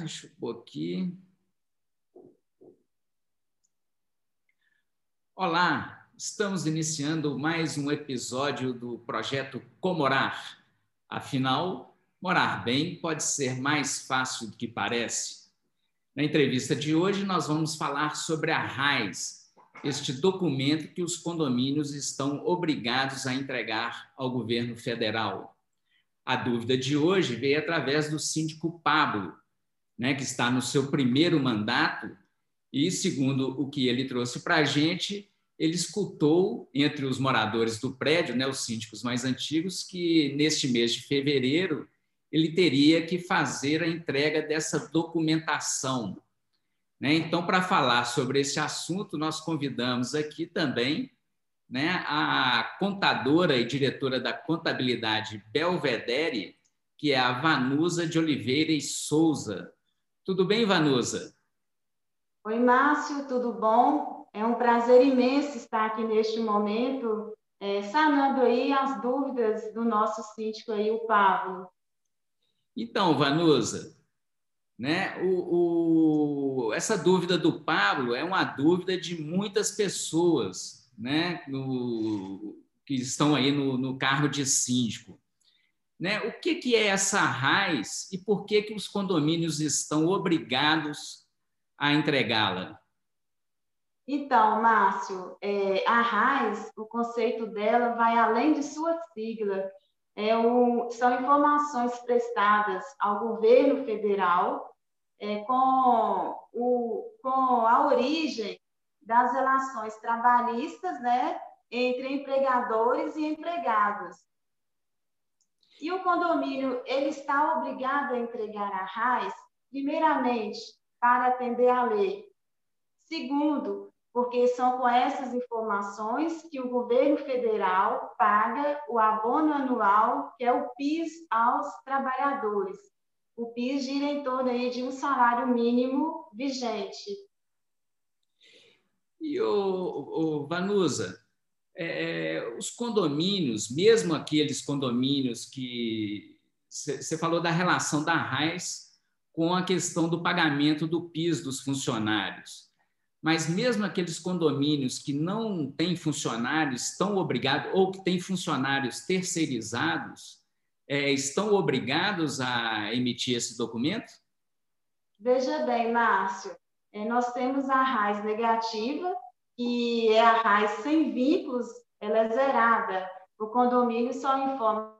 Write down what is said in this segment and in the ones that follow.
deixa eu pôr aqui. Olá, estamos iniciando mais um episódio do projeto Comorar. Afinal, morar bem pode ser mais fácil do que parece. Na entrevista de hoje, nós vamos falar sobre a RAIS, este documento que os condomínios estão obrigados a entregar ao governo federal. A dúvida de hoje veio através do síndico Pablo, né, que está no seu primeiro mandato, e, segundo o que ele trouxe para a gente, ele escutou entre os moradores do prédio, né, os síndicos mais antigos, que neste mês de fevereiro ele teria que fazer a entrega dessa documentação. Né? Então, para falar sobre esse assunto, nós convidamos aqui também né, a contadora e diretora da contabilidade Belvedere, que é a Vanusa de Oliveira e Souza. Tudo bem, Vanusa? Oi, Márcio, tudo bom? É um prazer imenso estar aqui neste momento, é, sanando aí as dúvidas do nosso síndico aí, o Pablo. Então, Vanusa, né, o, o, essa dúvida do Pablo é uma dúvida de muitas pessoas né, no, que estão aí no, no cargo de síndico. Né? O que, que é essa RAIS e por que, que os condomínios estão obrigados a entregá-la? Então, Márcio, é, a RAIS, o conceito dela vai além de sua sigla. É o, são informações prestadas ao governo federal é, com, o, com a origem das relações trabalhistas né, entre empregadores e empregados. E o condomínio ele está obrigado a entregar a RAIS, primeiramente, para atender à lei. Segundo, porque são com essas informações que o governo federal paga o abono anual, que é o PIS aos trabalhadores. O PIS gira em torno aí de um salário mínimo vigente. E, o, o Vanusa, é, é, os condomínios, mesmo aqueles condomínios que você falou da relação da RAIS com a questão do pagamento do PIS dos funcionários. Mas mesmo aqueles condomínios que não têm funcionários estão obrigados, ou que têm funcionários terceirizados, é, estão obrigados a emitir esse documento? Veja bem, Márcio, é, nós temos a RAIS negativa, que é a RAIS sem vínculos, ela é zerada. O condomínio só informa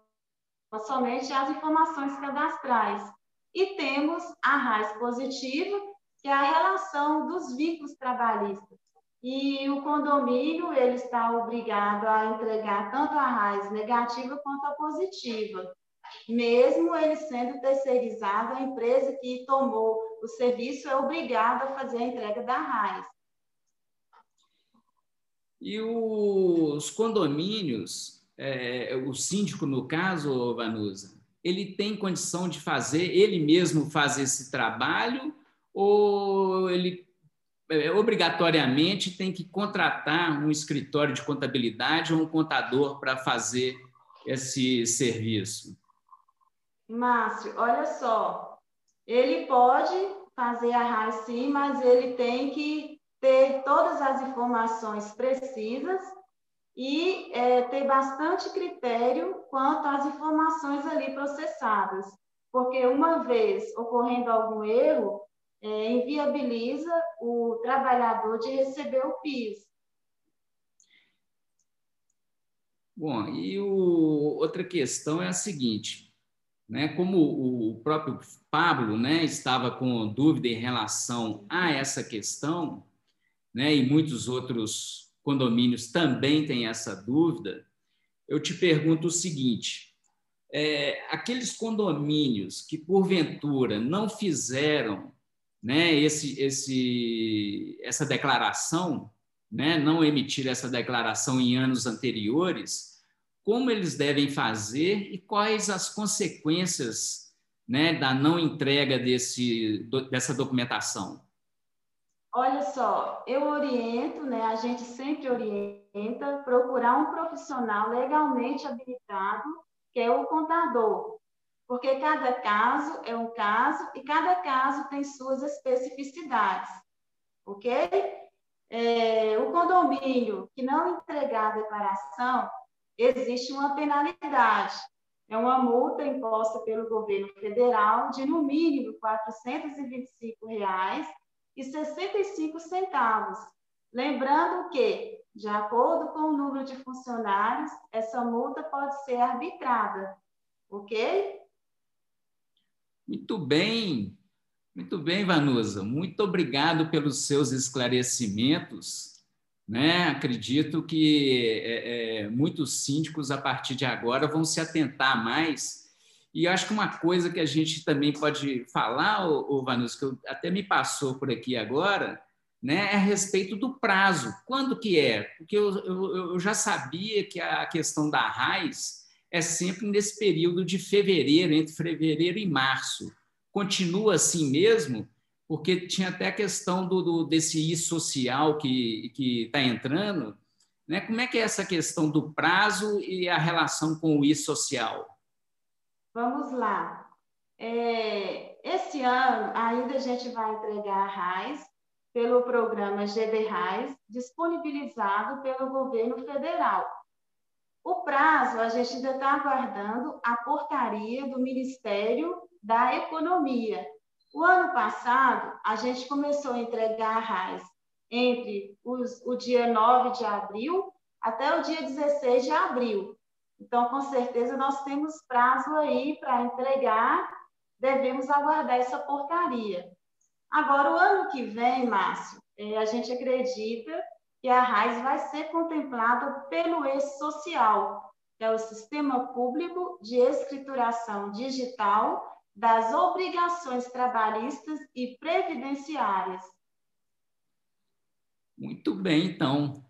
somente as informações cadastrais. E temos a RAIS positiva, que é a relação dos vínculos trabalhistas. E o condomínio ele está obrigado a entregar tanto a RAIS negativa quanto a positiva, mesmo ele sendo terceirizado, a empresa que tomou o serviço é obrigada a fazer a entrega da RAIS. E os condomínios, é, o síndico, no caso, Vanusa, ele tem condição de fazer, ele mesmo faz esse trabalho ou ele é, obrigatoriamente tem que contratar um escritório de contabilidade ou um contador para fazer esse serviço? Márcio, olha só, ele pode fazer a sim, mas ele tem que ter todas as informações precisas e é, ter bastante critério quanto às informações ali processadas, porque uma vez ocorrendo algum erro, é, inviabiliza o trabalhador de receber o PIS. Bom, e o, outra questão é a seguinte, né? Como o próprio Pablo, né, estava com dúvida em relação a essa questão, né, e muitos outros condomínios também têm essa dúvida, eu te pergunto o seguinte: é, aqueles condomínios que porventura não fizeram né, esse, esse, essa declaração, né, não emitiram essa declaração em anos anteriores, como eles devem fazer e quais as consequências né, da não entrega desse, dessa documentação? Olha só, eu oriento, né? A gente sempre orienta procurar um profissional legalmente habilitado, que é o contador. porque cada caso é um caso e cada caso tem suas especificidades, ok? É, o condomínio que não entregar a declaração, existe uma penalidade. É uma multa imposta pelo governo federal de, no mínimo, R$ 425,65. Lembrando que de acordo com o número de funcionários, essa multa pode ser arbitrada, ok? Muito bem, muito bem, Vanusa. Muito obrigado pelos seus esclarecimentos. Né? Acredito que é, é, muitos síndicos, a partir de agora, vão se atentar mais. E acho que uma coisa que a gente também pode falar, o Vanusa, que até me passou por aqui agora, né, é a respeito do prazo. Quando que é? Porque eu, eu, eu já sabia que a questão da RAIS é sempre nesse período de fevereiro, entre fevereiro e março. Continua assim mesmo? Porque tinha até a questão do, do desse I social que está entrando. Né? Como é que é essa questão do prazo e a relação com o I social? Vamos lá. É, esse ano ainda a gente vai entregar a RAIS pelo programa GDRAIS, disponibilizado pelo governo federal. O prazo, a gente ainda está aguardando a portaria do Ministério da Economia. O ano passado, a gente começou a entregar a RAIS entre os, o dia 9 de abril até o dia 16 de abril. Então, com certeza, nós temos prazo aí para entregar, devemos aguardar essa portaria. Agora, o ano que vem, Márcio, é, a gente acredita que a RAIS vai ser contemplada pelo eixo social, que é o Sistema Público de Escrituração Digital das Obrigações Trabalhistas e Previdenciárias. Muito bem, então.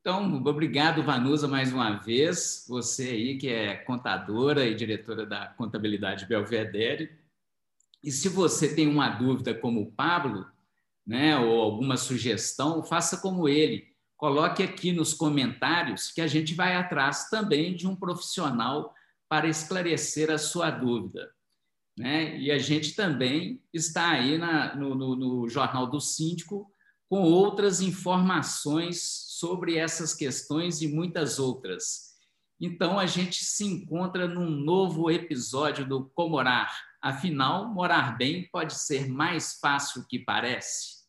Então, obrigado, Vanusa, mais uma vez. Você aí que é contadora e diretora da Contabilidade Belvedere. E se você tem uma dúvida como o Pablo, né, ou alguma sugestão, faça como ele. Coloque aqui nos comentários que a gente vai atrás também de um profissional para esclarecer a sua dúvida. Né? E a gente também está aí na, no, no, no Jornal do Síndico com outras informações sobre essas questões e muitas outras. Então, a gente se encontra num novo episódio do Comorar Afinal, morar bem pode ser mais fácil que parece.